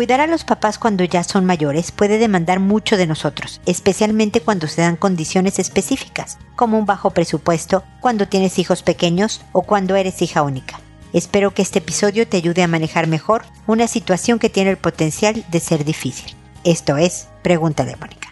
Cuidar a los papás cuando ya son mayores puede demandar mucho de nosotros, especialmente cuando se dan condiciones específicas, como un bajo presupuesto, cuando tienes hijos pequeños o cuando eres hija única. Espero que este episodio te ayude a manejar mejor una situación que tiene el potencial de ser difícil. Esto es, pregúntale Mónica.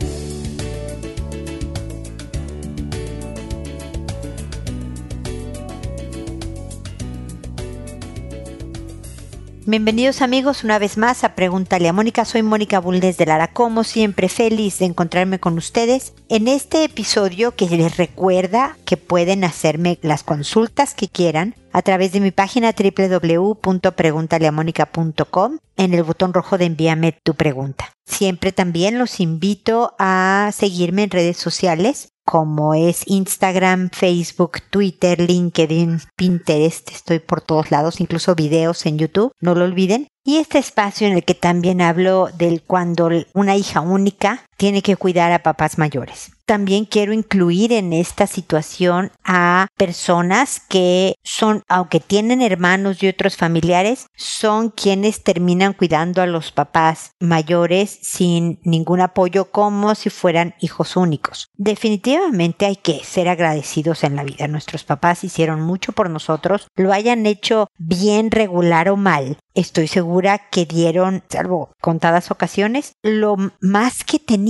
Bienvenidos amigos una vez más a Pregúntale a Mónica. Soy Mónica Bulnes de Lara, como siempre feliz de encontrarme con ustedes en este episodio que les recuerda que pueden hacerme las consultas que quieran a través de mi página www.preguntaleamónica.com en el botón rojo de envíame tu pregunta. Siempre también los invito a seguirme en redes sociales como es Instagram, Facebook, Twitter, LinkedIn, Pinterest, estoy por todos lados, incluso videos en YouTube, no lo olviden. Y este espacio en el que también hablo del cuando una hija única tiene que cuidar a papás mayores. También quiero incluir en esta situación a personas que son, aunque tienen hermanos y otros familiares, son quienes terminan cuidando a los papás mayores sin ningún apoyo como si fueran hijos únicos. Definitivamente hay que ser agradecidos en la vida. Nuestros papás hicieron mucho por nosotros, lo hayan hecho bien, regular o mal. Estoy segura que dieron, salvo contadas ocasiones, lo más que tenían,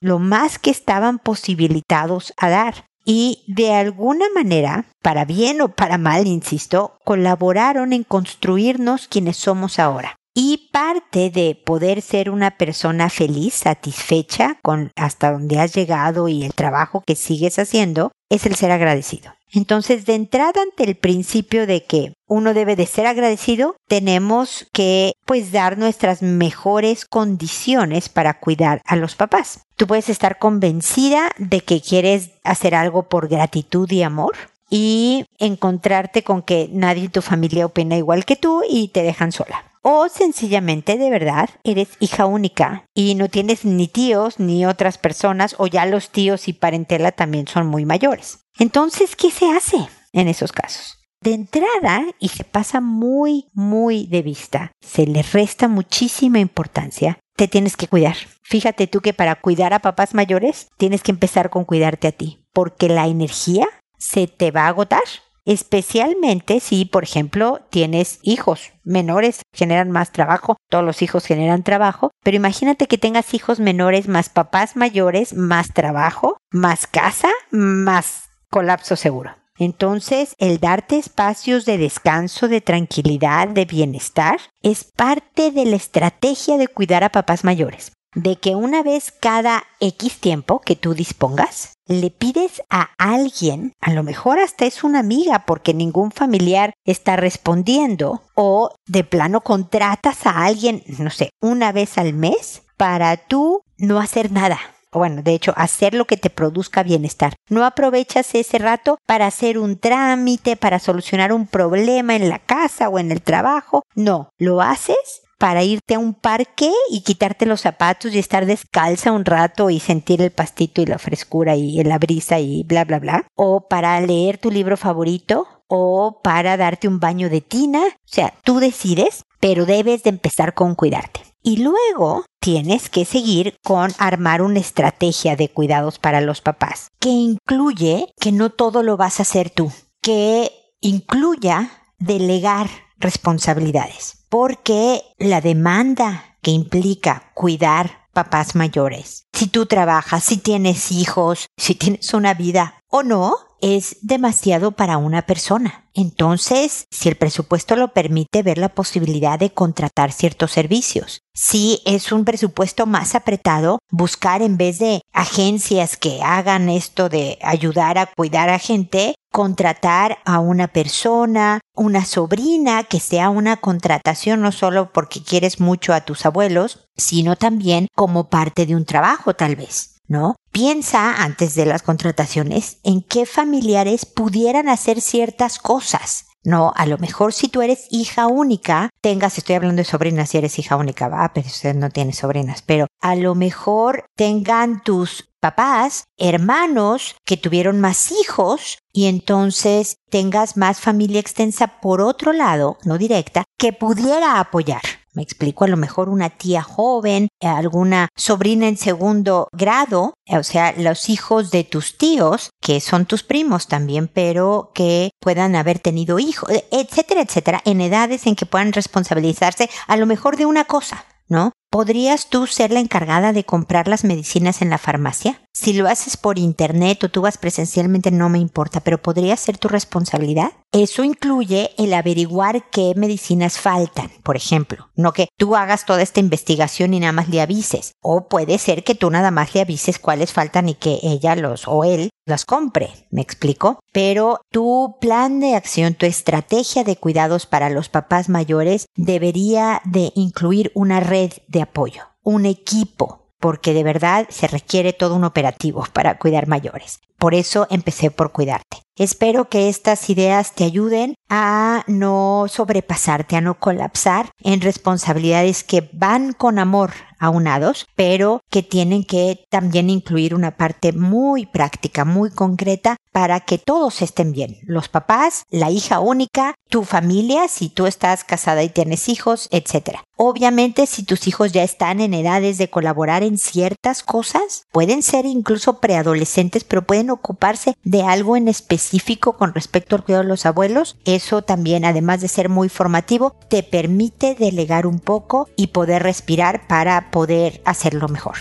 lo más que estaban posibilitados a dar y de alguna manera, para bien o para mal, insisto, colaboraron en construirnos quienes somos ahora. Y parte de poder ser una persona feliz, satisfecha con hasta donde has llegado y el trabajo que sigues haciendo, es el ser agradecido. Entonces, de entrada ante el principio de que uno debe de ser agradecido, tenemos que pues dar nuestras mejores condiciones para cuidar a los papás. Tú puedes estar convencida de que quieres hacer algo por gratitud y amor y encontrarte con que nadie en tu familia opina igual que tú y te dejan sola. O sencillamente de verdad eres hija única y no tienes ni tíos ni otras personas o ya los tíos y parentela también son muy mayores. Entonces, ¿qué se hace en esos casos? De entrada, y se pasa muy, muy de vista, se le resta muchísima importancia, te tienes que cuidar. Fíjate tú que para cuidar a papás mayores tienes que empezar con cuidarte a ti, porque la energía se te va a agotar especialmente si, por ejemplo, tienes hijos menores, generan más trabajo, todos los hijos generan trabajo, pero imagínate que tengas hijos menores más papás mayores, más trabajo, más casa, más colapso seguro. Entonces, el darte espacios de descanso, de tranquilidad, de bienestar, es parte de la estrategia de cuidar a papás mayores de que una vez cada X tiempo que tú dispongas, le pides a alguien, a lo mejor hasta es una amiga porque ningún familiar está respondiendo, o de plano contratas a alguien, no sé, una vez al mes para tú no hacer nada. Bueno, de hecho, hacer lo que te produzca bienestar. No aprovechas ese rato para hacer un trámite, para solucionar un problema en la casa o en el trabajo. No, lo haces para irte a un parque y quitarte los zapatos y estar descalza un rato y sentir el pastito y la frescura y la brisa y bla bla bla. O para leer tu libro favorito o para darte un baño de tina. O sea, tú decides, pero debes de empezar con cuidarte. Y luego tienes que seguir con armar una estrategia de cuidados para los papás, que incluye que no todo lo vas a hacer tú, que incluya delegar responsabilidades porque la demanda que implica cuidar papás mayores, si tú trabajas, si tienes hijos, si tienes una vida o no, es demasiado para una persona. Entonces, si el presupuesto lo permite, ver la posibilidad de contratar ciertos servicios. Si es un presupuesto más apretado, buscar en vez de agencias que hagan esto de ayudar a cuidar a gente, contratar a una persona, una sobrina, que sea una contratación no solo porque quieres mucho a tus abuelos, sino también como parte de un trabajo tal vez. ¿No? Piensa antes de las contrataciones en qué familiares pudieran hacer ciertas cosas. No, a lo mejor si tú eres hija única, tengas, estoy hablando de sobrinas si eres hija única, va, pero usted no tiene sobrinas, pero a lo mejor tengan tus papás, hermanos que tuvieron más hijos y entonces tengas más familia extensa por otro lado, no directa, que pudiera apoyar. Me explico, a lo mejor una tía joven, alguna sobrina en segundo grado, o sea, los hijos de tus tíos, que son tus primos también, pero que puedan haber tenido hijos, etcétera, etcétera, en edades en que puedan responsabilizarse a lo mejor de una cosa, ¿no? ¿Podrías tú ser la encargada de comprar las medicinas en la farmacia? Si lo haces por internet o tú vas presencialmente no me importa, pero podría ser tu responsabilidad. Eso incluye el averiguar qué medicinas faltan, por ejemplo. No que tú hagas toda esta investigación y nada más le avises. O puede ser que tú nada más le avises cuáles faltan y que ella los o él las compre. ¿Me explico? Pero tu plan de acción, tu estrategia de cuidados para los papás mayores debería de incluir una red de apoyo, un equipo porque de verdad se requiere todo un operativo para cuidar mayores. Por eso empecé por cuidarte. Espero que estas ideas te ayuden a no sobrepasarte, a no colapsar en responsabilidades que van con amor aunados, pero que tienen que también incluir una parte muy práctica, muy concreta para que todos estén bien. Los papás, la hija única, tu familia, si tú estás casada y tienes hijos, etc. Obviamente, si tus hijos ya están en edades de colaborar en ciertas cosas, pueden ser incluso preadolescentes, pero pueden ocuparse de algo en específico con respecto al cuidado de los abuelos. Eso también, además de ser muy formativo, te permite delegar un poco y poder respirar para poder hacerlo mejor.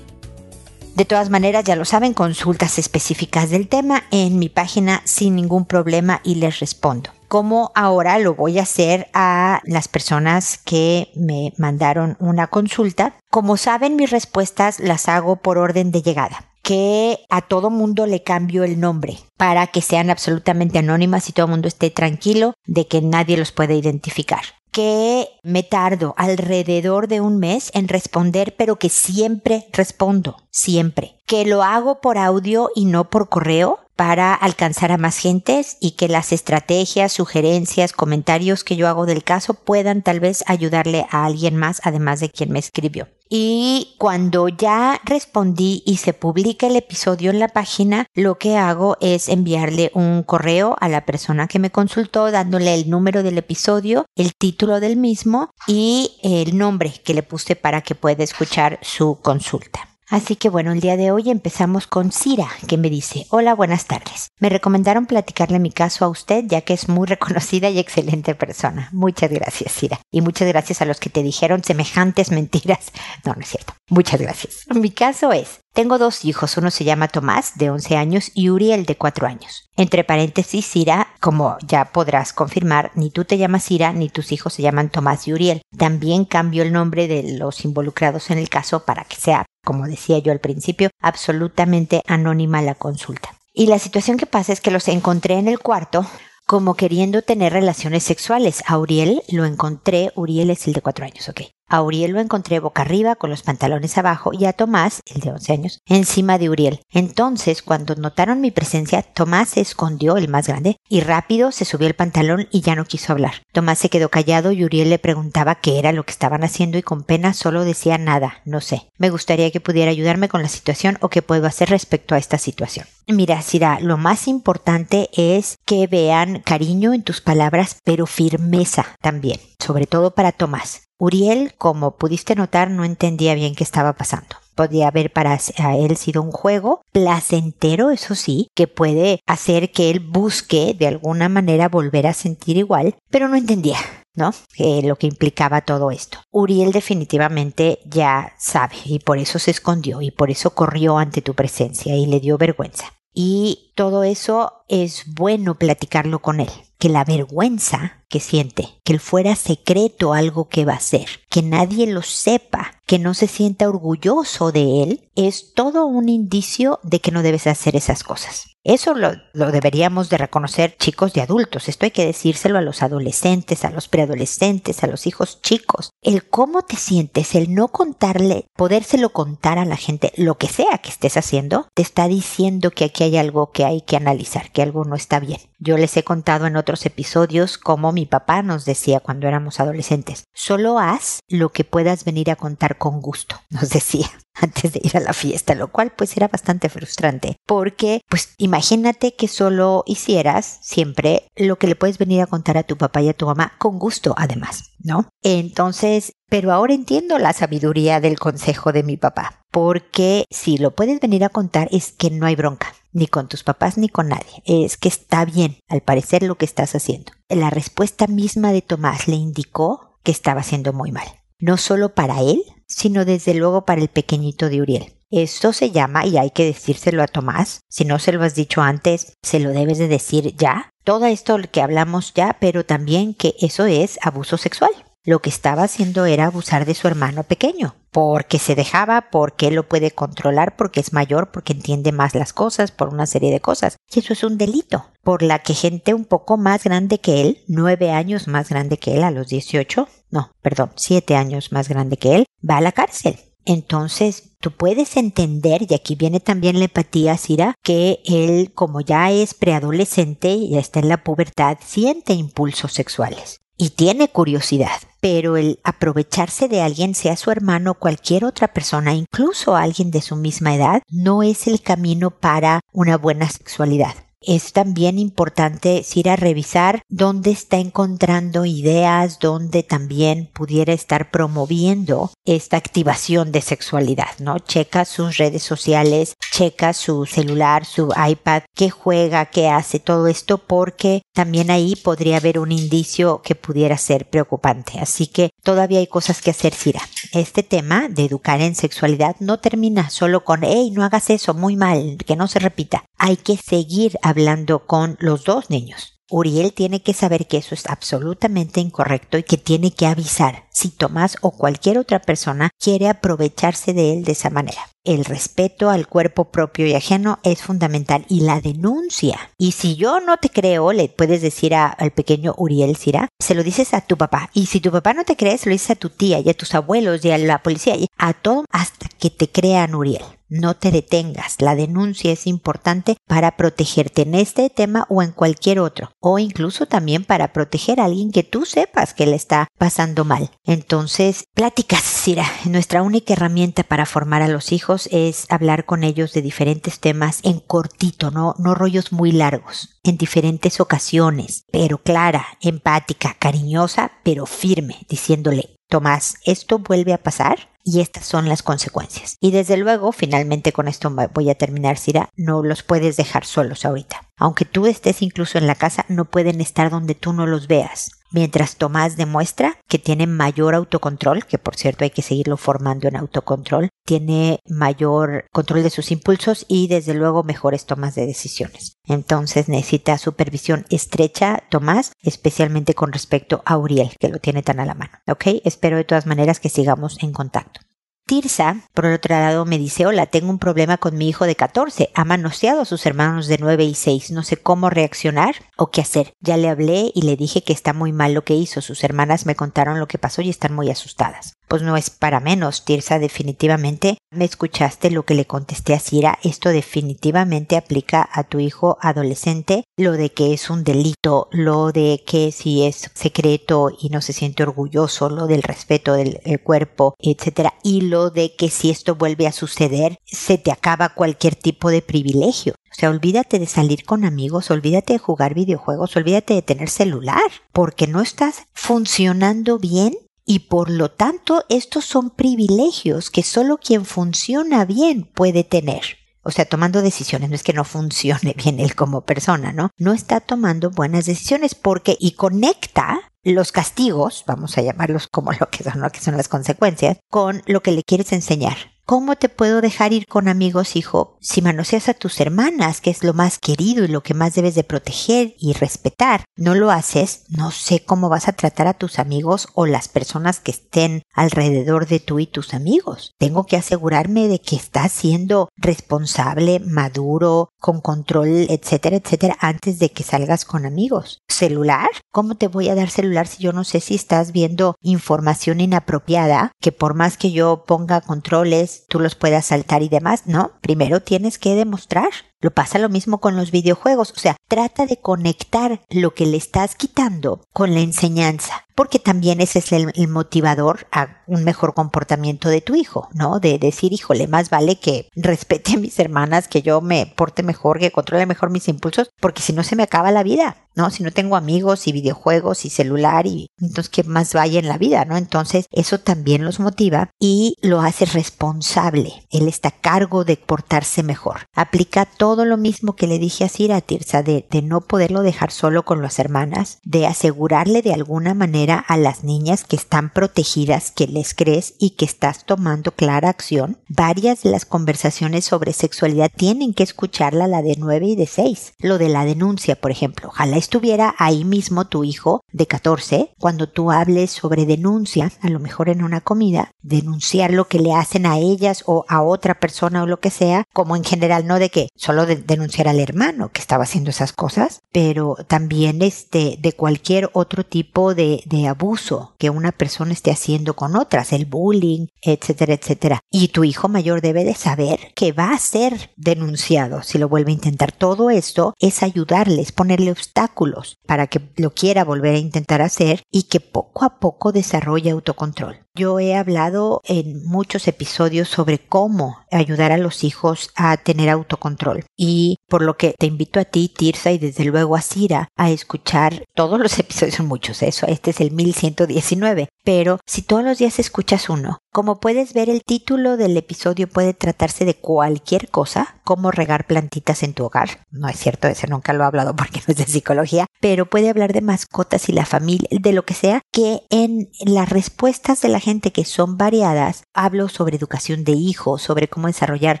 De todas maneras, ya lo saben, consultas específicas del tema en mi página sin ningún problema y les respondo. Como ahora lo voy a hacer a las personas que me mandaron una consulta. Como saben, mis respuestas las hago por orden de llegada que a todo mundo le cambio el nombre para que sean absolutamente anónimas y todo el mundo esté tranquilo de que nadie los puede identificar que me tardo alrededor de un mes en responder, pero que siempre respondo, siempre. Que lo hago por audio y no por correo para alcanzar a más gentes y que las estrategias, sugerencias, comentarios que yo hago del caso puedan tal vez ayudarle a alguien más además de quien me escribió. Y cuando ya respondí y se publica el episodio en la página, lo que hago es enviarle un correo a la persona que me consultó dándole el número del episodio, el título del mismo y el nombre que le puse para que pueda escuchar su consulta. Así que bueno, el día de hoy empezamos con Cira, que me dice, hola, buenas tardes. Me recomendaron platicarle mi caso a usted, ya que es muy reconocida y excelente persona. Muchas gracias, Cira. Y muchas gracias a los que te dijeron semejantes mentiras. No, no es cierto. Muchas gracias. Mi caso es, tengo dos hijos, uno se llama Tomás, de 11 años, y Uriel, de 4 años. Entre paréntesis, Cira, como ya podrás confirmar, ni tú te llamas Cira, ni tus hijos se llaman Tomás y Uriel. También cambio el nombre de los involucrados en el caso para que sea como decía yo al principio, absolutamente anónima la consulta. Y la situación que pasa es que los encontré en el cuarto como queriendo tener relaciones sexuales. A Uriel lo encontré, Uriel es el de cuatro años, ok. A Uriel lo encontré boca arriba con los pantalones abajo y a Tomás, el de 11 años, encima de Uriel. Entonces, cuando notaron mi presencia, Tomás se escondió, el más grande, y rápido se subió el pantalón y ya no quiso hablar. Tomás se quedó callado y Uriel le preguntaba qué era lo que estaban haciendo y con pena solo decía nada, no sé. Me gustaría que pudiera ayudarme con la situación o qué puedo hacer respecto a esta situación. Mira, Sira, lo más importante es que vean cariño en tus palabras, pero firmeza también, sobre todo para Tomás. Uriel, como pudiste notar, no entendía bien qué estaba pasando. Podía haber para él sido un juego placentero, eso sí, que puede hacer que él busque de alguna manera volver a sentir igual, pero no entendía. ¿no? Eh, lo que implicaba todo esto. Uriel definitivamente ya sabe y por eso se escondió y por eso corrió ante tu presencia y le dio vergüenza. Y todo eso es bueno platicarlo con él que la vergüenza que siente, que él fuera secreto algo que va a hacer, que nadie lo sepa, que no se sienta orgulloso de él, es todo un indicio de que no debes hacer esas cosas. Eso lo, deberíamos de reconocer chicos y adultos. Esto hay que decírselo a los adolescentes, a los preadolescentes, a los hijos chicos. El cómo te sientes, el no contarle, podérselo contar a la gente, lo que sea que estés haciendo, te está diciendo que aquí hay algo que hay que analizar, que algo no está bien. Yo les he contado en otros episodios cómo mi papá nos decía cuando éramos adolescentes, solo haz lo que puedas venir a contar con gusto, nos decía antes de ir a la fiesta, lo cual pues era bastante frustrante, porque pues imagínate que solo hicieras siempre lo que le puedes venir a contar a tu papá y a tu mamá con gusto además, ¿no? Entonces, pero ahora entiendo la sabiduría del consejo de mi papá, porque si lo puedes venir a contar es que no hay bronca, ni con tus papás ni con nadie, es que está bien, al parecer, lo que estás haciendo. La respuesta misma de Tomás le indicó que estaba haciendo muy mal, no solo para él, sino desde luego para el pequeñito de Uriel. Esto se llama, y hay que decírselo a Tomás, si no se lo has dicho antes, se lo debes de decir ya. Todo esto que hablamos ya, pero también que eso es abuso sexual. Lo que estaba haciendo era abusar de su hermano pequeño, porque se dejaba, porque él lo puede controlar, porque es mayor, porque entiende más las cosas, por una serie de cosas. Y eso es un delito, por la que gente un poco más grande que él, nueve años más grande que él a los 18, no, perdón, siete años más grande que él, va a la cárcel. Entonces, tú puedes entender, y aquí viene también la empatía, Sira, que él, como ya es preadolescente, ya está en la pubertad, siente impulsos sexuales y tiene curiosidad. Pero el aprovecharse de alguien, sea su hermano o cualquier otra persona, incluso alguien de su misma edad, no es el camino para una buena sexualidad es también importante ir a revisar dónde está encontrando ideas, dónde también pudiera estar promoviendo esta activación de sexualidad, ¿no? Checa sus redes sociales, checa su celular, su iPad, qué juega, qué hace, todo esto porque también ahí podría haber un indicio que pudiera ser preocupante. Así que todavía hay cosas que hacer, Cira. Este tema de educar en sexualidad no termina solo con, hey, no hagas eso, muy mal, que no se repita. Hay que seguir hablando con los dos niños. Uriel tiene que saber que eso es absolutamente incorrecto y que tiene que avisar si Tomás o cualquier otra persona quiere aprovecharse de él de esa manera. El respeto al cuerpo propio y ajeno es fundamental y la denuncia. Y si yo no te creo, le puedes decir al pequeño Uriel Sira, se lo dices a tu papá. Y si tu papá no te cree, se lo dices a tu tía y a tus abuelos y a la policía y a todo hasta que te crean Uriel no te detengas. La denuncia es importante para protegerte en este tema o en cualquier otro. O incluso también para proteger a alguien que tú sepas que le está pasando mal. Entonces, pláticas, Sira. Nuestra única herramienta para formar a los hijos es hablar con ellos de diferentes temas en cortito, no, no rollos muy largos, en diferentes ocasiones, pero clara, empática, cariñosa, pero firme, diciéndole, Tomás, ¿esto vuelve a pasar? y estas son las consecuencias. Y desde luego, finalmente con esto voy a terminar, Sira, no los puedes dejar solos ahorita. Aunque tú estés incluso en la casa, no pueden estar donde tú no los veas. Mientras Tomás demuestra que tiene mayor autocontrol, que por cierto hay que seguirlo formando en autocontrol, tiene mayor control de sus impulsos y desde luego mejores tomas de decisiones. Entonces necesita supervisión estrecha, Tomás, especialmente con respecto a Uriel, que lo tiene tan a la mano. ¿Ok? Espero de todas maneras que sigamos en contacto. Tirsa, por otro lado, me dice, hola, tengo un problema con mi hijo de 14. Ha manoseado a sus hermanos de 9 y 6. No sé cómo reaccionar o qué hacer. Ya le hablé y le dije que está muy mal lo que hizo. Sus hermanas me contaron lo que pasó y están muy asustadas pues no es para menos, Tirsa, definitivamente. Me escuchaste lo que le contesté a Cira, esto definitivamente aplica a tu hijo adolescente, lo de que es un delito, lo de que si es secreto y no se siente orgulloso, lo del respeto del cuerpo, etcétera, y lo de que si esto vuelve a suceder, se te acaba cualquier tipo de privilegio. O sea, olvídate de salir con amigos, olvídate de jugar videojuegos, olvídate de tener celular, porque no estás funcionando bien y por lo tanto estos son privilegios que solo quien funciona bien puede tener. O sea, tomando decisiones, no es que no funcione bien él como persona, ¿no? No está tomando buenas decisiones porque y conecta los castigos, vamos a llamarlos como lo que son, lo que son las consecuencias, con lo que le quieres enseñar. ¿Cómo te puedo dejar ir con amigos, hijo, si manoseas a tus hermanas, que es lo más querido y lo que más debes de proteger y respetar? No lo haces, no sé cómo vas a tratar a tus amigos o las personas que estén alrededor de tú y tus amigos. Tengo que asegurarme de que estás siendo responsable, maduro, con control, etcétera, etcétera, antes de que salgas con amigos. ¿Celular? ¿Cómo te voy a dar celular si yo no sé si estás viendo información inapropiada que por más que yo ponga controles tú los puedas saltar y demás, no, primero tienes que demostrar Lo pasa lo mismo con los videojuegos, o sea, trata de conectar lo que le estás quitando con la enseñanza porque también ese es el, motivador a un mejor comportamiento de tu hijo, ¿no? De decir, híjole, más vale que respete a mis hermanas, que yo me porte mejor, que controle mejor mis impulsos, porque si no se me acaba la vida, ¿no? Si no tengo amigos y videojuegos y celular y entonces qué más vaya en la vida, ¿no? Entonces eso también los motiva y lo hace responsable. Él está a cargo de portarse mejor. Aplica todo lo mismo que le dije a Sira Tirsa de, de no poderlo dejar solo con las hermanas, de asegurarle de alguna manera a las niñas que están protegidas, que les crees y que estás tomando clara acción. Varias de las conversaciones sobre sexualidad tienen que escucharla la de 9 y de 6. Lo de la denuncia, por ejemplo. Ojalá estuviera ahí mismo tu hijo de 14 cuando tú hables sobre denuncia, a lo mejor en una comida, denunciar lo que le hacen a ellas o a otra persona o lo que sea, como en general no de que solo de denunciar al hermano que estaba haciendo esas cosas, pero también este de cualquier otro tipo de, de abuso que una persona esté haciendo con otras, el bullying, etcétera, etcétera. Y tu hijo mayor debe de saber que va a ser denunciado si lo vuelve a intentar. Todo esto es ayudarles, ponerle obstáculos para que lo quiera volver a intentar hacer y que poco a poco desarrolle autocontrol. Yo he hablado en muchos episodios sobre cómo ayudar a los hijos a tener autocontrol. Y por lo que te invito a ti, Tirsa, y desde luego a Cira a escuchar todos los episodios, son muchos, eso, este es el 1119, pero si todos los días escuchas uno, como puedes ver, el título del episodio puede tratarse de cualquier cosa, como regar plantitas en tu hogar. No es cierto, ese nunca lo he hablado porque no es de psicología, pero puede hablar de mascotas y la familia, de lo que sea, que en las respuestas de la gente que son variadas, hablo sobre educación de hijos, sobre cómo desarrollar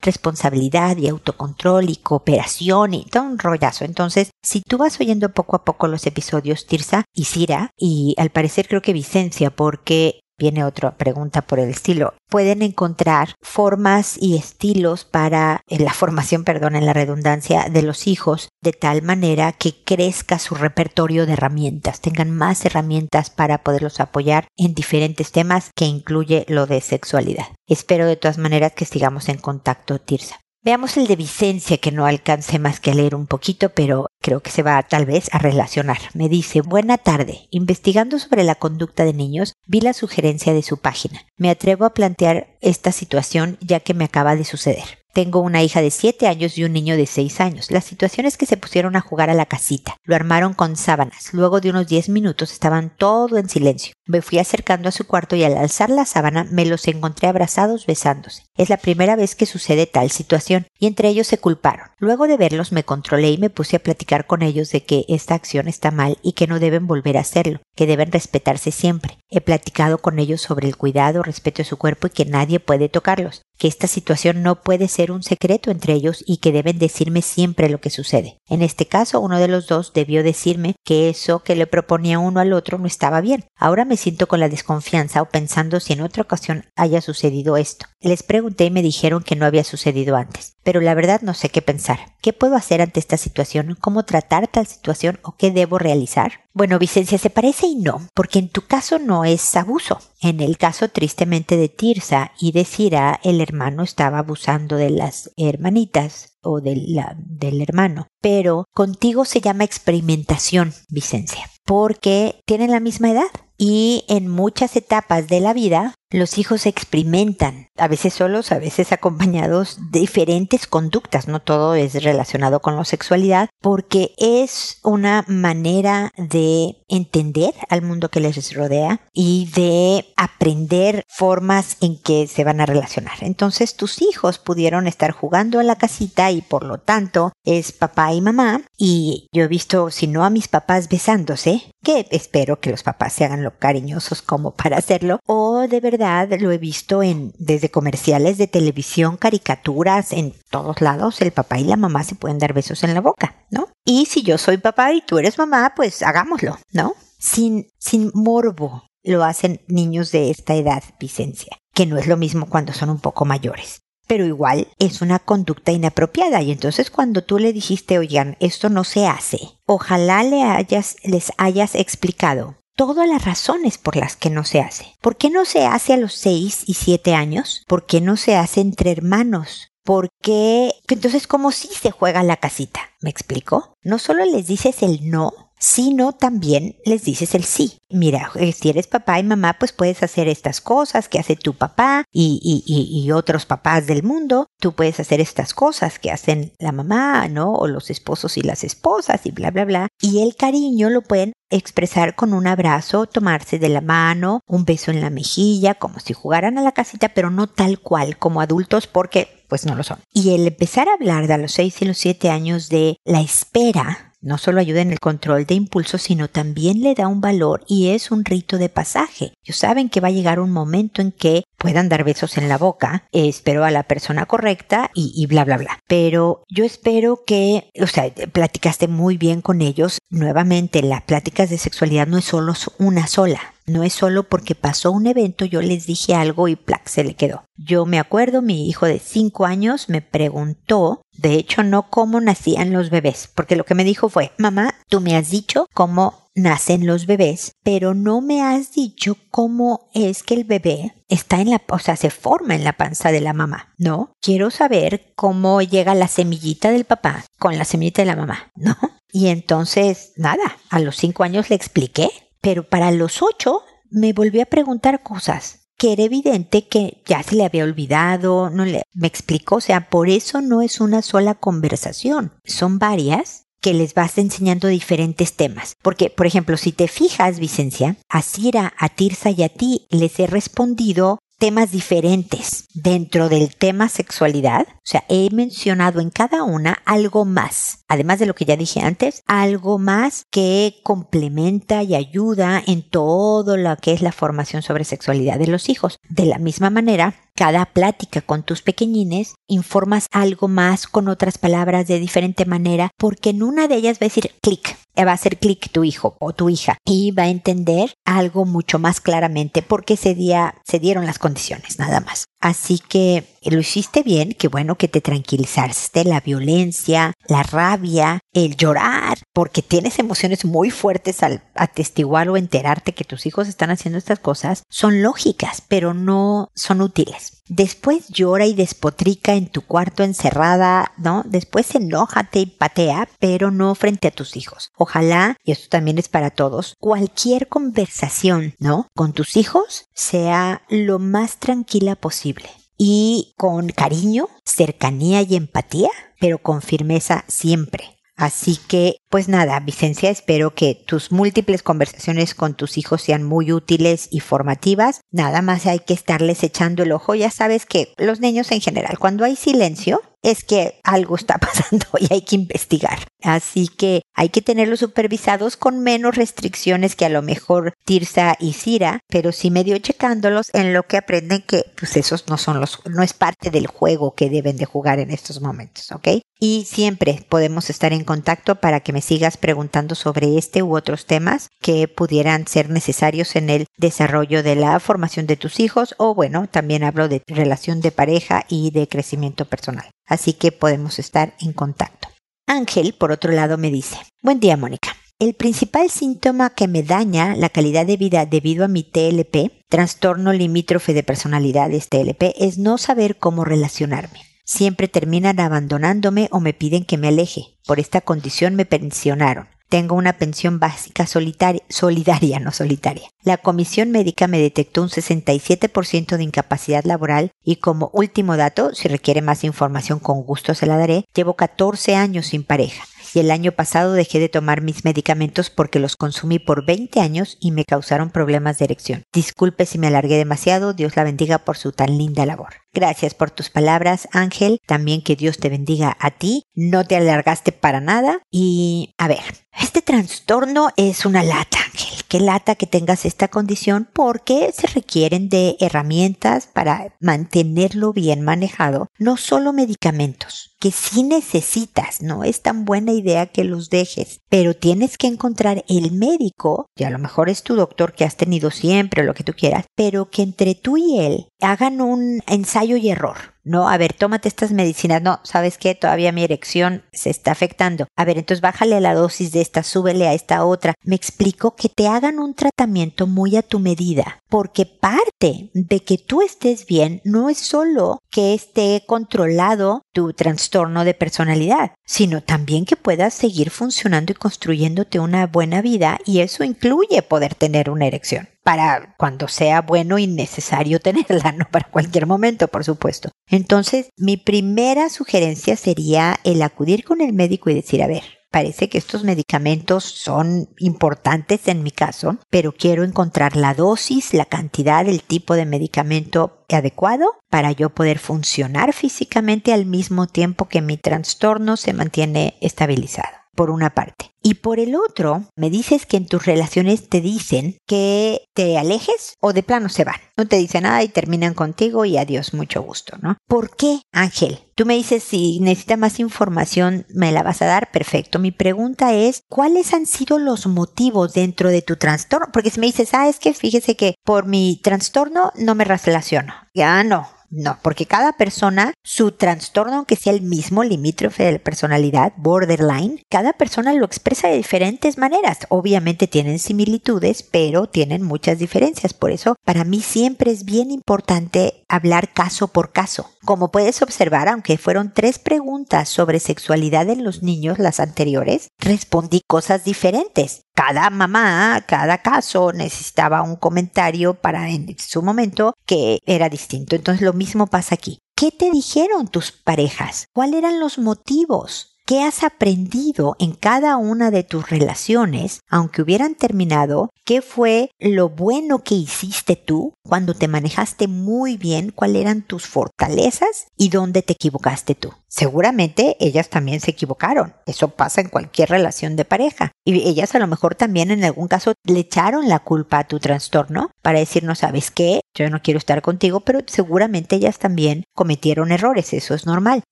responsabilidad y autocontrol y cooperación y todo un rollazo. Entonces, si tú vas oyendo poco a poco los episodios, Tirsa y Cira, y al parecer creo que Vicencia, porque Viene otra pregunta por el estilo. Pueden encontrar formas y estilos para la formación, perdón, en la redundancia de los hijos, de tal manera que crezca su repertorio de herramientas, tengan más herramientas para poderlos apoyar en diferentes temas que incluye lo de sexualidad. Espero de todas maneras que sigamos en contacto, Tirsa. Veamos el de Vicencia, que no alcance más que a leer un poquito, pero creo que se va tal vez a relacionar. Me dice, buena tarde. Investigando sobre la conducta de niños, vi la sugerencia de su página. Me atrevo a plantear esta situación ya que me acaba de suceder. Tengo una hija de 7 años y un niño de 6 años. La situación es que se pusieron a jugar a la casita. Lo armaron con sábanas. Luego de unos 10 minutos estaban todo en silencio. Me fui acercando a su cuarto y al alzar la sábana me los encontré abrazados besándose. Es la primera vez que sucede tal situación y entre ellos se culparon. Luego de verlos me controlé y me puse a platicar con ellos de que esta acción está mal y que no deben volver a hacerlo, que deben respetarse siempre. He platicado con ellos sobre el cuidado, respeto de su cuerpo y que nadie puede tocarlos que esta situación no puede ser un secreto entre ellos y que deben decirme siempre lo que sucede. En este caso, uno de los dos debió decirme que eso que le proponía uno al otro no estaba bien. Ahora me siento con la desconfianza o pensando si en otra ocasión haya sucedido esto. Les pregunté y me dijeron que no había sucedido antes, pero la verdad no sé qué pensar. ¿Qué puedo hacer ante esta situación? ¿Cómo tratar tal situación o qué debo realizar? Bueno, Vicencia, se parece y no, porque en tu caso no es abuso. En el caso tristemente de Tirsa y de Cira, el hermano estaba abusando de las hermanitas o del hermano. Pero contigo se llama experimentación, Vicencia, porque tienen la misma edad y en muchas etapas de la vida los hijos experimentan, a veces solos, a veces acompañados, diferentes conductas, no todo es relacionado con la sexualidad, porque es una manera de entender al mundo que les rodea y de aprender formas en que se van a relacionar. Entonces tus hijos pudieron estar jugando a la casita y por lo tanto es papá y mamá y yo he visto, si no a mis papás besándose, que espero que los papás se hagan lo cariñosos como para hacerlo, o de verdad lo he visto en desde comerciales de televisión, caricaturas, en todos lados el papá y la mamá se pueden dar besos en la boca, ¿no? Y si yo soy papá y tú eres mamá, pues hagámoslo, ¿no? Sin, sin morbo lo hacen niños de esta edad, Vicencia, que no es lo mismo cuando son un poco mayores pero igual es una conducta inapropiada y entonces cuando tú le dijiste, oigan, esto no se hace, ojalá le hayas, les hayas explicado todas las razones por las que no se hace. ¿Por qué no se hace a los 6 y 7 años? ¿Por qué no se hace entre hermanos? porque entonces como si se juega la casita, ¿me explico? No solo les dices el no, sino también les dices el sí. Mira, eh, si eres papá y mamá, pues puedes hacer estas cosas que hace tu papá y, y, otros papás del mundo. Tú puedes hacer estas cosas que hacen la mamá, ¿no? O los esposos y las esposas y bla, bla, bla. Y el cariño lo pueden expresar con un abrazo, tomarse de la mano, un beso en la mejilla, como si jugaran a la casita, pero no tal cual como adultos porque pues no lo son. Y el empezar a hablar de los 6 y los 7 años de la espera no solo ayuda en el control de impulsos, sino también le da un valor y es un rito de pasaje. Ellos saben que va a llegar un momento en que puedan dar besos en la boca, espero a la persona correcta y, y, bla, bla, bla. Pero yo espero que, o sea, platicaste muy bien con ellos. Nuevamente, las pláticas de sexualidad no es solo una sola. No es solo porque pasó un evento, yo les dije algo y plac, se le quedó. Yo me acuerdo, mi hijo de 5 años me preguntó, de hecho no cómo nacían los bebés, porque lo que me dijo fue, mamá, tú me has dicho cómo nacen los bebés, pero no me has dicho cómo es que el bebé está en la, o sea, se forma en la panza de la mamá, ¿no? Quiero saber cómo llega la semillita del papá con la semillita de la mamá, ¿no? Y entonces, nada, a los cinco años le expliqué pero para los ocho me volvió a preguntar cosas que era evidente que ya se le había olvidado, no le me explicó, o sea, por eso no es una sola conversación, son varias que les vas enseñando diferentes temas. Porque, por ejemplo, si te fijas, Vicencia, a Cira, a Tirsa y a ti les he respondido temas diferentes dentro del tema sexualidad. O sea, he mencionado en cada una algo más, además de lo que ya dije antes, algo más que complementa y ayuda en todo lo que es la formación sobre sexualidad de los hijos. De la misma manera, cada plática con tus pequeñines informas algo más con otras palabras de diferente manera, porque en una de ellas va a decir clic, va a hacer clic tu hijo o tu hija y va a entender algo mucho más claramente porque ese día se dieron las condiciones, nada más. Así que lo hiciste bien, qué bueno que te tranquilizaste, la violencia, la rabia, el llorar, porque tienes emociones muy fuertes al atestiguar o enterarte que tus hijos están haciendo estas cosas, son lógicas, pero no son útiles. Después llora y despotrica en tu cuarto encerrada, ¿no? Después enójate y patea, pero no frente a tus hijos. Ojalá, y esto también es para todos, cualquier conversación, ¿no? Con tus hijos sea lo más tranquila posible y con cariño, cercanía y empatía, pero con firmeza siempre. Así que, pues nada, Vicencia, espero que tus múltiples conversaciones con tus hijos sean muy útiles y formativas. Nada más hay que estarles echando el ojo. Ya sabes que los niños en general, cuando hay silencio, es que algo está pasando y hay que investigar. Así que hay que tenerlos supervisados con menos restricciones que a lo mejor Tirsa y Cira, pero sí medio checándolos en lo que aprenden que pues esos no son los, no es parte del juego que deben de jugar en estos momentos, ¿ok? Y siempre podemos estar en contacto para que me sigas preguntando sobre este u otros temas que pudieran ser necesarios en el desarrollo de la formación de tus hijos o bueno, también hablo de relación de pareja y de crecimiento personal así que podemos estar en contacto. Ángel, por otro lado, me dice, Buen día, Mónica. El principal síntoma que me daña la calidad de vida debido a mi TLP, trastorno limítrofe de personalidades TLP, es no saber cómo relacionarme. Siempre terminan abandonándome o me piden que me aleje. Por esta condición me pensionaron. Tengo una pensión básica solidaria, no solitaria. La comisión médica me detectó un 67% de incapacidad laboral y como último dato, si requiere más información con gusto se la daré, llevo 14 años sin pareja y el año pasado dejé de tomar mis medicamentos porque los consumí por 20 años y me causaron problemas de erección. Disculpe si me alargué demasiado, Dios la bendiga por su tan linda labor. Gracias por tus palabras, Ángel. También que Dios te bendiga a ti. No te alargaste para nada. Y a ver, este trastorno es una lata, Ángel. Qué lata que tengas esta condición porque se requieren de herramientas para mantenerlo bien manejado, no solo medicamentos que sí necesitas, no es tan buena idea que los dejes, pero tienes que encontrar el médico, y a lo mejor es tu doctor que has tenido siempre lo que tú quieras, pero que entre tú y él hagan un ensayo y error No, a ver, tómate estas medicinas. No, ¿sabes qué? Todavía mi erección se está afectando. A ver, entonces bájale la dosis de esta, súbele a esta otra. Me explico que te hagan un tratamiento muy a tu medida, porque parte de que tú estés bien no es solo que esté controlado tu trastorno de personalidad, sino también que puedas seguir funcionando y construyéndote una buena vida y eso incluye poder tener una erección para cuando sea bueno y necesario tenerla, no para cualquier momento, por supuesto. Entonces, mi primera sugerencia sería el acudir con el médico y decir, a ver, parece que estos medicamentos son importantes en mi caso, pero quiero encontrar la dosis, la cantidad, el tipo de medicamento adecuado para yo poder funcionar físicamente al mismo tiempo que mi trastorno se mantiene estabilizado por una parte. Y por el otro, me dices que en tus relaciones te dicen que te alejes o de plano se van. No te dicen nada y terminan contigo y adiós, mucho gusto, ¿no? ¿Por qué, Ángel? Tú me dices si necesitas más información, me la vas a dar, perfecto. Mi pregunta es, ¿cuáles han sido los motivos dentro de tu trastorno? Porque si me dices, ah, es que fíjese que por mi trastorno no me relaciono. Ya no, no, porque cada persona, su trastorno, aunque sea el mismo limítrofe de la personalidad, borderline, cada persona lo expresa de diferentes maneras. Obviamente tienen similitudes, pero tienen muchas diferencias. Por eso, para mí siempre es bien importante hablar caso por caso. Como puedes observar, aunque fueron tres preguntas sobre sexualidad en los niños, las anteriores, respondí cosas diferentes. Cada mamá, cada caso necesitaba un comentario para en su momento que era distinto. Entonces lo mismo pasa aquí. ¿Qué te dijeron tus parejas? ¿Cuáles eran los motivos? ¿Qué has aprendido en cada una de tus relaciones, aunque hubieran terminado? ¿Qué fue lo bueno que hiciste tú cuando te manejaste muy bien? ¿Cuáles eran tus fortalezas y dónde te equivocaste tú? Seguramente ellas también se equivocaron. Eso pasa en cualquier relación de pareja. Y ellas a lo mejor también en algún caso le echaron la culpa a tu trastorno para decir, no sabes qué, yo no quiero estar contigo, pero seguramente ellas también cometieron errores, eso es normal.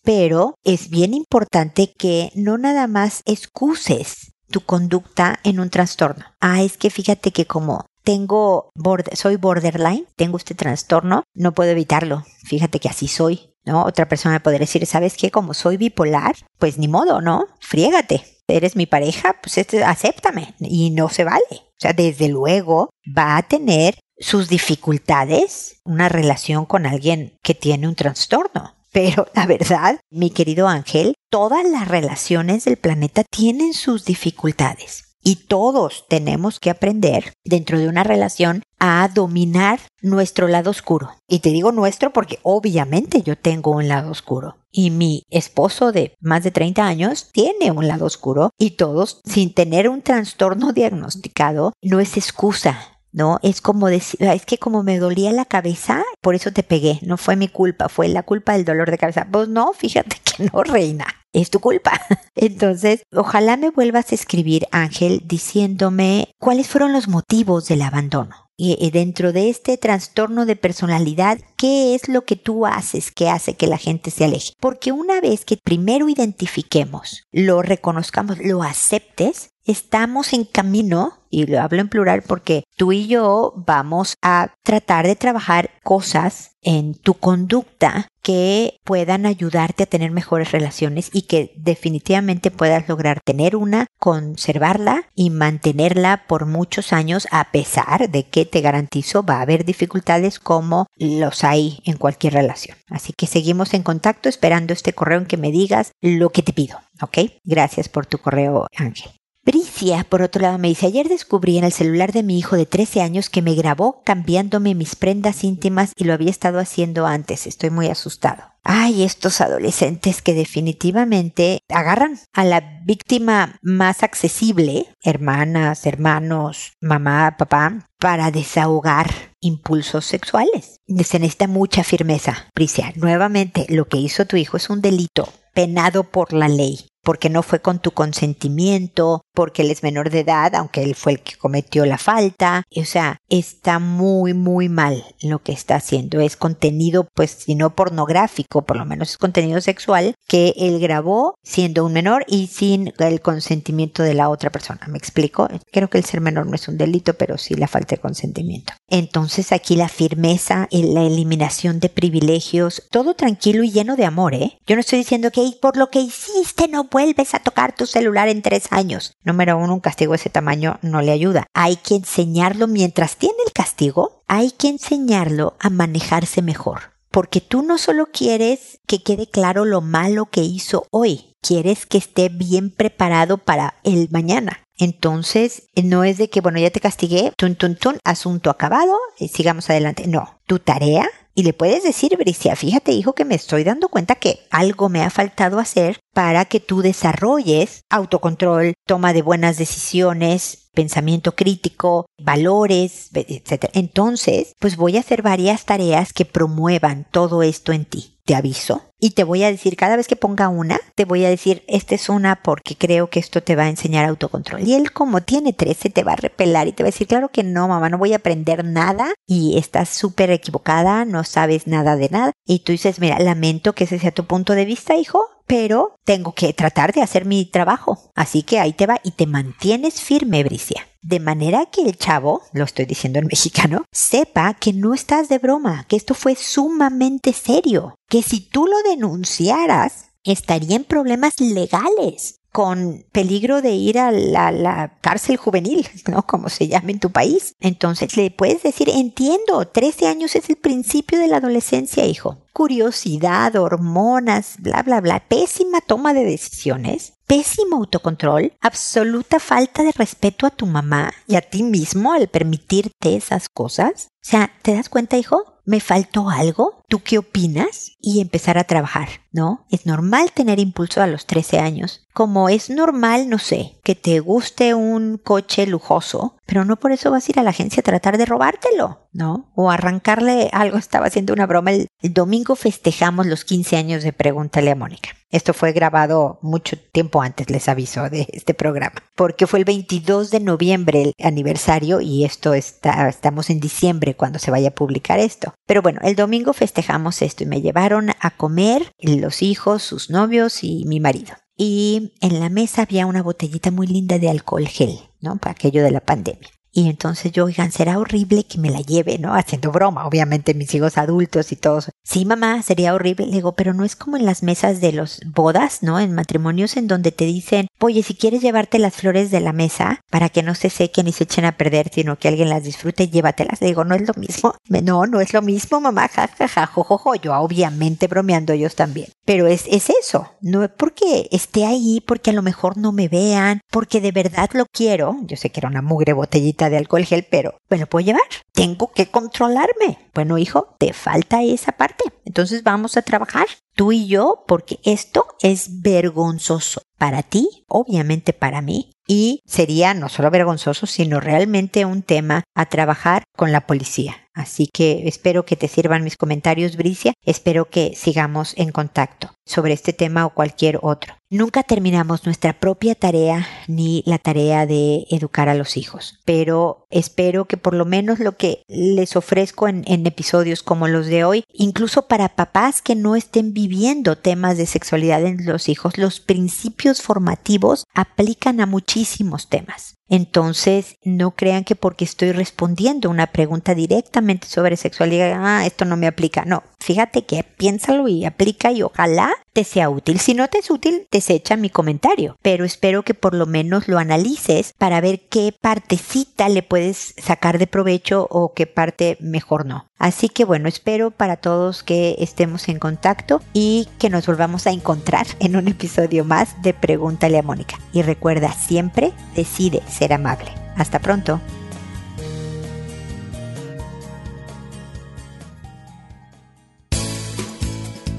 Pero es bien importante que no nada más excuses tu conducta en un trastorno. Ah, es que fíjate que como tengo soy borderline, tengo este trastorno, no puedo evitarlo. Fíjate que así soy. ¿No? Otra persona me podría decir, ¿sabes qué? Como soy bipolar, pues ni modo, ¿no? Friégate. Eres mi pareja, pues este, acéptame. Y no se vale. O sea, desde luego va a tener sus dificultades una relación con alguien que tiene un trastorno. Pero la verdad, mi querido Ángel, todas las relaciones del planeta tienen sus dificultades. Y todos tenemos que aprender dentro de una relación a dominar nuestro lado oscuro. Y te digo nuestro porque obviamente yo tengo un lado oscuro. Y mi esposo de más de 30 años tiene un lado oscuro y todos, sin tener un trastorno diagnosticado, no es excusa ¿no? Es como decir, es que como me dolía la cabeza, por eso te pegué, no fue mi culpa, fue la culpa del dolor de cabeza. Pues no, fíjate que no, reina, es tu culpa. Entonces, ojalá me vuelvas a escribir, Ángel, diciéndome cuáles fueron los motivos del abandono. Y dentro de este trastorno de personalidad, ¿qué es lo que tú haces que hace que la gente se aleje? Porque una vez que primero identifiquemos, lo reconozcamos, lo aceptes, estamos en camino, y lo hablo en plural porque tú y yo vamos a tratar de trabajar cosas en tu conducta que puedan ayudarte a tener mejores relaciones y que definitivamente puedas lograr tener una, conservarla y mantenerla por muchos años a pesar de que te garantizo va a haber dificultades como los hay en cualquier relación. Así que seguimos en contacto esperando este correo en que me digas lo que te pido. ¿Ok? Gracias por tu correo, Ángel. Bricia, por otro lado, me dice, ayer descubrí en el celular de mi hijo de 13 años que me grabó cambiándome mis prendas íntimas y lo había estado haciendo antes. Estoy muy asustado. Ay, estos adolescentes que definitivamente agarran a la víctima más accesible, hermanas, hermanos, mamá, papá, para desahogar impulsos sexuales. Se necesita mucha firmeza. Bricia, nuevamente, lo que hizo tu hijo es un delito penado por la ley porque no fue con tu consentimiento, porque él es menor de edad, aunque él fue el que cometió la falta. O sea, está muy, muy mal lo que está haciendo. Es contenido, pues, si no pornográfico, por lo menos es contenido sexual que él grabó siendo un menor y sin el consentimiento de la otra persona. ¿Me explico? Creo que el ser menor no es un delito, pero sí la falta de consentimiento. Entonces aquí la firmeza, la eliminación de privilegios, todo tranquilo y lleno de amor, ¿eh? Yo no estoy diciendo que por lo que hiciste no vuelves a tocar tu celular en tres años. Número uno, un castigo de ese tamaño no le ayuda. Hay que enseñarlo mientras tiene el castigo, hay que enseñarlo a manejarse mejor. Porque tú no solo quieres que quede claro lo malo que hizo hoy, quieres que esté bien preparado para el mañana. Entonces, no es de que, bueno, ya te castigué, tun, tun, tun, asunto acabado, y sigamos adelante. No, tu tarea y le puedes decir, Bricia, fíjate, hijo, que me estoy dando cuenta que algo me ha faltado hacer para que tú desarrolles autocontrol, toma de buenas decisiones, pensamiento crítico, valores, etc. Entonces, pues voy a hacer varias tareas que promuevan todo esto en ti. Te aviso y te voy a decir, cada vez que ponga una, te voy a decir, esta es una porque creo que esto te va a enseñar autocontrol. Y él como tiene 13 te va a repelar y te va a decir, claro que no, mamá, no voy a aprender nada y estás súper equivocada, no sabes nada de nada. Y tú dices, mira, lamento que ese sea tu punto de vista, hijo, pero tengo que tratar de hacer mi trabajo. Así que ahí te va y te mantienes firme, Bricia. De manera que el chavo, lo estoy diciendo en mexicano, sepa que no estás de broma, que esto fue sumamente serio, que si tú lo denunciaras, estaría en problemas legales con peligro de ir a la, cárcel juvenil, ¿no? Como se llama en tu país. Entonces le puedes decir, entiendo, 13 años es el principio de la adolescencia, hijo. Curiosidad, hormonas, bla, bla, bla. Pésima toma de decisiones, pésimo autocontrol, absoluta falta de respeto a tu mamá y a ti mismo al permitirte esas cosas. O sea, ¿te das cuenta, hijo? ¿Me faltó algo? ¿Tú qué opinas? Y empezar a trabajar, ¿no? Es normal tener impulso a los 13 años. Como es normal, no sé, que te guste un coche lujoso, pero no por eso vas a ir a la agencia a tratar de robártelo, ¿no? O arrancarle algo. Estaba haciendo una broma. El, domingo festejamos los 15 años de Pregúntale a Mónica. Esto fue grabado mucho tiempo antes, les aviso, de este programa. Porque fue el 22 de noviembre el aniversario y esto está, estamos en diciembre cuando se vaya a publicar esto. Pero bueno, el domingo festejamos esto y me llevaron a comer los hijos, sus novios y mi marido. Y en la mesa había una botellita muy linda de alcohol gel, ¿no? Para aquello de la pandemia. Y entonces yo, oigan, será horrible que me la lleve, ¿no? Haciendo broma, obviamente, mis hijos adultos y todos. Sí, mamá, sería horrible. Le digo, pero no es como en las mesas de los bodas, ¿no? En matrimonios en donde te dicen, oye, si quieres llevarte las flores de la mesa para que no se sequen y se echen a perder, sino que alguien las disfrute, llévatelas. Le digo, no es lo mismo. No, no es lo mismo, mamá, jajaja, jojojo. Yo, obviamente, bromeando ellos también. Pero es, es eso. No es porque esté ahí, porque a lo mejor no me vean, porque de verdad lo quiero. Yo sé que era una mugre botellita de alcohol gel, pero me lo puedo llevar. Tengo que controlarme. Bueno, hijo, te falta esa parte. Entonces vamos a trabajar tú y yo porque esto es vergonzoso para ti, obviamente para mí, y sería no solo vergonzoso, sino realmente un tema a trabajar con la policía. Así que espero que te sirvan mis comentarios, Bricia. Espero que sigamos en contacto sobre este tema o cualquier otro. Nunca terminamos nuestra propia tarea ni la tarea de educar a los hijos, pero espero que por lo menos lo que les ofrezco en, episodios como los de hoy, incluso para papás que no estén viviendo temas de sexualidad en los hijos, los principios formativos aplican a muchísimos temas. Entonces, no crean que porque estoy respondiendo una pregunta directamente sobre sexualidad, ah, esto no me aplica. No, fíjate que piénsalo y aplica y te sea útil. Si no te es útil, desecha mi comentario, pero espero que por lo menos lo analices para ver qué partecita le puedes sacar de provecho o qué parte mejor no. Así que bueno, espero para todos que estemos en contacto y que nos volvamos a encontrar en un episodio más de Pregúntale a Mónica. Y recuerda, siempre decide ser amable. Hasta pronto.